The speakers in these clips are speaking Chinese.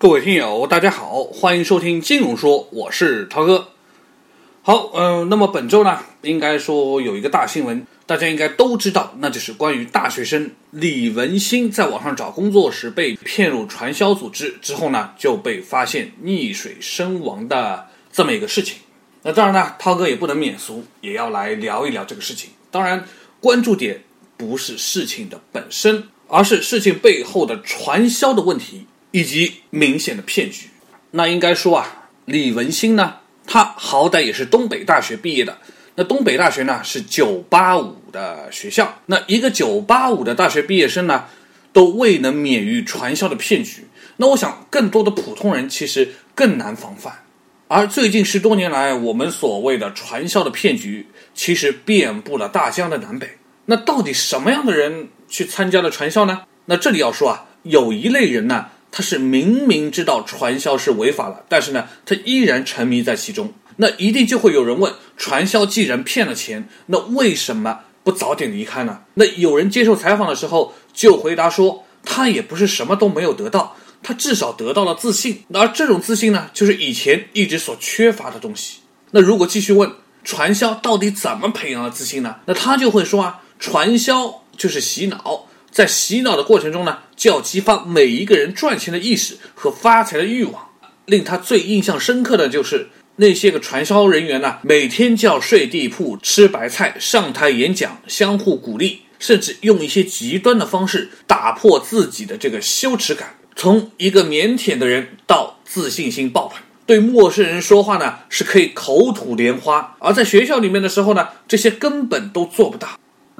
各位听友，大家好，欢迎收听金融说，我是涛哥。好，嗯、那么本周呢，应该说有一个大新闻，大家应该都知道，那就是关于大学生李文新在网上找工作时被骗入传销组织之后呢，就被发现溺水身亡的这么一个事情。那当然呢，涛哥也不能免俗，也要来聊一聊这个事情。当然，关注点不是事情的本身，而是事情背后的传销的问题以及明显的骗局。那应该说啊，李文新呢，他好歹也是东北大学毕业的。那东北大学呢是985的学校，那一个985的大学毕业生呢，都未能免于传销的骗局。那我想，更多的普通人其实更难防范。而最近十多年来，我们所谓的传销的骗局，其实遍布了大江的南北。那到底什么样的人去参加了传销呢？那这里要说啊，有一类人呢，他是明明知道传销是违法了，但是呢，他依然沉迷在其中。那一定就会有人问：传销既然骗了钱，那为什么不早点离开呢？那有人接受采访的时候就回答说：他也不是什么都没有得到。他至少得到了自信，而这种自信呢，就是以前一直所缺乏的东西。那如果继续问传销到底怎么培养了自信呢？那他就会说啊，传销就是洗脑，在洗脑的过程中呢，就要激发每一个人赚钱的意识和发财的欲望。令他最印象深刻的就是那些个传销人员呢，每天就要睡地铺、吃白菜、上台演讲，相互鼓励，甚至用一些极端的方式打破自己的这个羞耻感。从一个腼腆的人到自信心爆棚，对陌生人说话呢是可以口吐莲花，而在学校里面的时候呢，这些根本都做不到。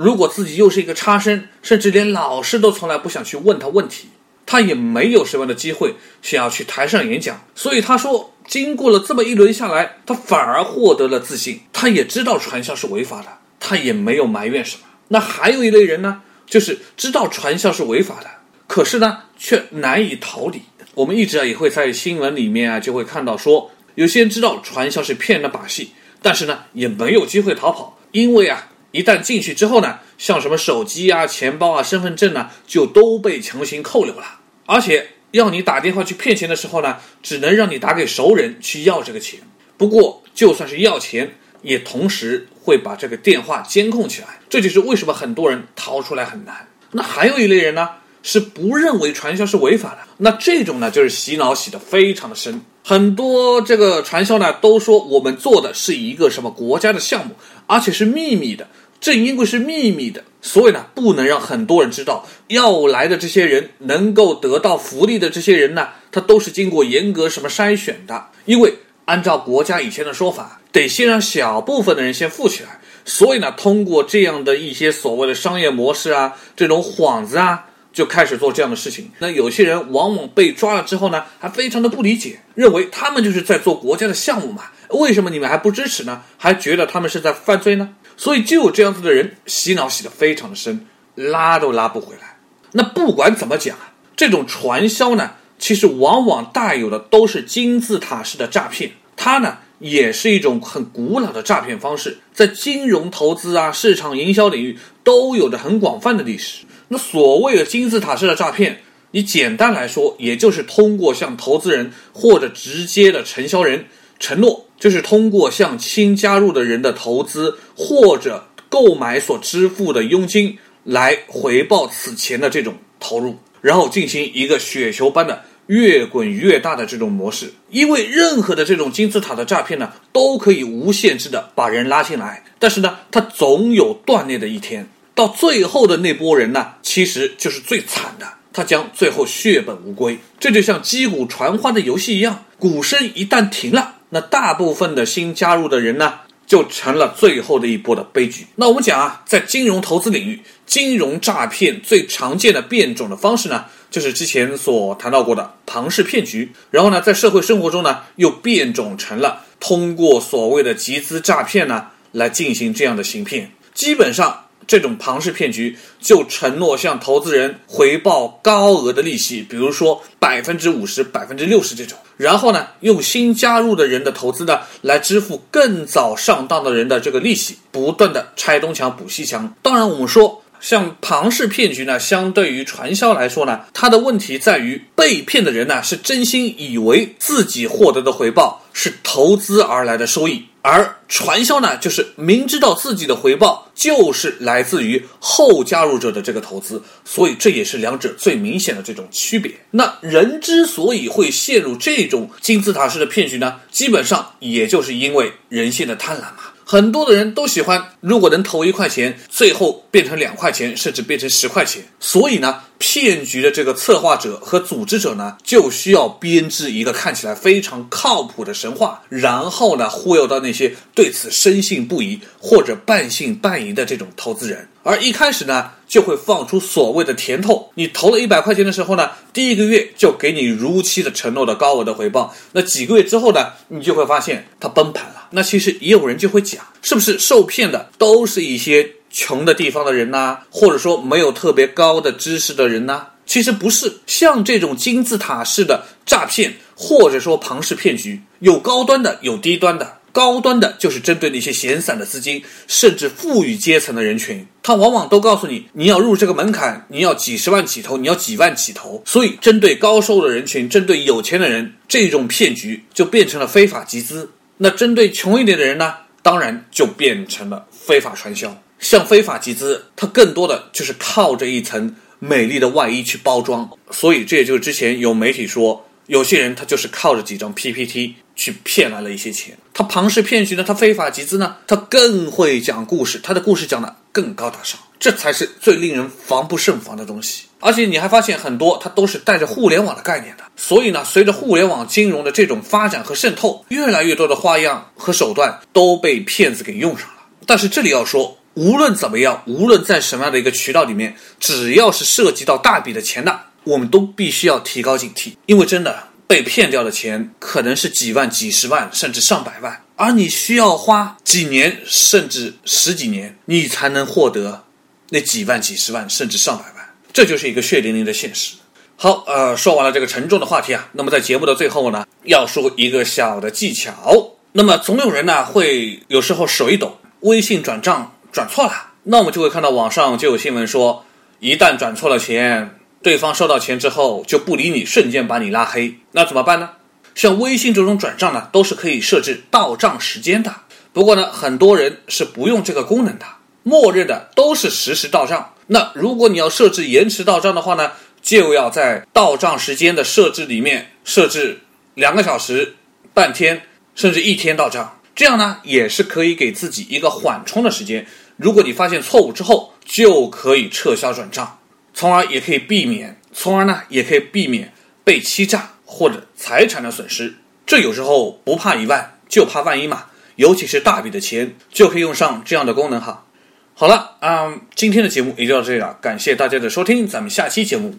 如果自己又是一个差生，甚至连老师都从来不想去问他问题，他也没有什么样的机会想要去台上演讲。所以他说，经过了这么一轮下来，他反而获得了自信。他也知道传销是违法的，他也没有埋怨什么。那还有一类人呢，就是知道传销是违法的。可是呢，却难以逃离。我们一直啊也会在新闻里面啊就会看到说，有些人知道传销是骗人的把戏，但是呢也没有机会逃跑，因为啊一旦进去之后呢，像什么手机啊、钱包啊、身份证呢，就都被强行扣留了。而且要你打电话去骗钱的时候呢，只能让你打给熟人去要这个钱。不过就算是要钱，也同时会把这个电话监控起来。这就是为什么很多人逃出来很难。那还有一类人呢？是不认为传销是违法的，那这种呢就是洗脑洗的非常的深。很多这个传销呢都说我们做的是一个什么国家的项目，而且是秘密的。正因为是秘密的，所以呢不能让很多人知道。要来的这些人能够得到福利的这些人呢，他都是经过严格什么筛选的。因为按照国家以前的说法，得先让小部分的人先富起来，所以呢通过这样的一些所谓的商业模式啊，这种幌子啊。就开始做这样的事情。那有些人往往被抓了之后呢，还非常的不理解，认为他们就是在做国家的项目嘛，为什么你们还不支持呢？还觉得他们是在犯罪呢？所以就有这样子的人洗脑洗得非常的深，拉都拉不回来。那不管怎么讲啊，这种传销呢，其实往往带有的都是金字塔式的诈骗，它呢也是一种很古老的诈骗方式，在金融投资啊、市场营销领域都有着很广泛的历史。那所谓的金字塔式的诈骗，你简单来说，也就是通过向投资人或者直接的承销人承诺，就是通过向新加入的人的投资或者购买所支付的佣金来回报此前的这种投入，然后进行一个雪球般的越滚越大的这种模式。因为任何的这种金字塔的诈骗呢，都可以无限制的把人拉进来，但是呢，它总有断裂的一天。到最后的那波人呢，其实就是最惨的，他将最后血本无归。这就像击鼓传花的游戏一样，鼓声一旦停了，那大部分的新加入的人呢，就成了最后的一波的悲剧。那我们讲啊，在金融投资领域，金融诈骗最常见的变种的方式呢，就是之前所谈到过的庞氏骗局。然后呢，在社会生活中呢，又变种成了通过所谓的集资诈骗呢，来进行这样的行骗。基本上。这种庞氏骗局就承诺向投资人回报高额的利息，比如说百分之五十、百分之六十这种，然后呢，用新加入的人的投资呢来支付更早上当的人的这个利息，不断的拆东墙补西墙。当然，我们说像庞氏骗局呢，相对于传销来说呢，它的问题在于被骗的人呢是真心以为自己获得的回报是投资而来的收益。而传销呢，就是明知道自己的回报就是来自于后加入者的这个投资，所以这也是两者最明显的这种区别。那人之所以会陷入这种金字塔式的骗局呢，基本上也就是因为人性的贪婪嘛。很多的人都喜欢，如果能投一块钱，最后变成两块钱，甚至变成十块钱。所以呢，骗局的这个策划者和组织者呢，就需要编织一个看起来非常靠谱的神话，然后呢，忽悠到那些对此深信不疑或者半信半疑的这种投资人。而一开始呢，就会放出所谓的甜头。你投了一百块钱的时候呢，第一个月就给你如期的承诺的高额的回报。那几个月之后呢，你就会发现它崩盘了。那其实也有人就会讲，是不是受骗的都是一些穷的地方的人呐？或者说没有特别高的知识的人呐？其实不是，像这种金字塔式的诈骗，或者说庞氏骗局，有高端的，有低端的。高端的就是针对那些闲散的资金，甚至富裕阶层的人群，他往往都告诉你，你要入这个门槛，你要几十万起投，你要几万起投。所以，针对高收入的人群，针对有钱的人，这种骗局就变成了非法集资。那针对穷一点的人呢？当然就变成了非法传销。像非法集资，它更多的就是靠着一层美丽的外衣去包装。所以，这也就是之前有媒体说，有些人他就是靠着几张 PPT。去骗来了一些钱，他庞氏骗局呢，他非法集资呢，他更会讲故事，他的故事讲的更高大上，这才是最令人防不胜防的东西。而且你还发现很多，它都是带着互联网的概念的。所以呢，随着互联网金融的这种发展和渗透，越来越多的花样和手段都被骗子给用上了。但是这里要说，无论怎么样，无论在什么样的一个渠道里面，只要是涉及到大笔的钱的，我们都必须要提高警惕，因为真的。被骗掉的钱可能是几万、几十万，甚至上百万，而你需要花几年，甚至十几年，你才能获得那几万、几十万，甚至上百万。这就是一个血淋淋的现实。好，呃，说完了这个沉重的话题啊，那么在节目的最后呢，要说一个小的技巧。那么总有人呢会有时候手一抖，微信转账转错了，那我们就会看到网上就有新闻说，一旦转错了钱。对方收到钱之后就不理你，瞬间把你拉黑，那怎么办呢？像微信这种转账呢，都是可以设置到账时间的。不过呢，很多人是不用这个功能的，默认的都是实时到账。那如果你要设置延迟到账的话呢，就要在到账时间的设置里面设置两个小时、半天，甚至一天到账。这样呢，也是可以给自己一个缓冲的时间。如果你发现错误之后，就可以撤销转账。从而也可以避免，从而呢也可以避免被欺诈或者财产的损失。这有时候不怕一万，就怕万一嘛。尤其是大笔的钱，就可以用上这样的功能哈。好了，嗯，今天的节目也就到这里了，感谢大家的收听，咱们下期节目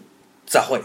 再会。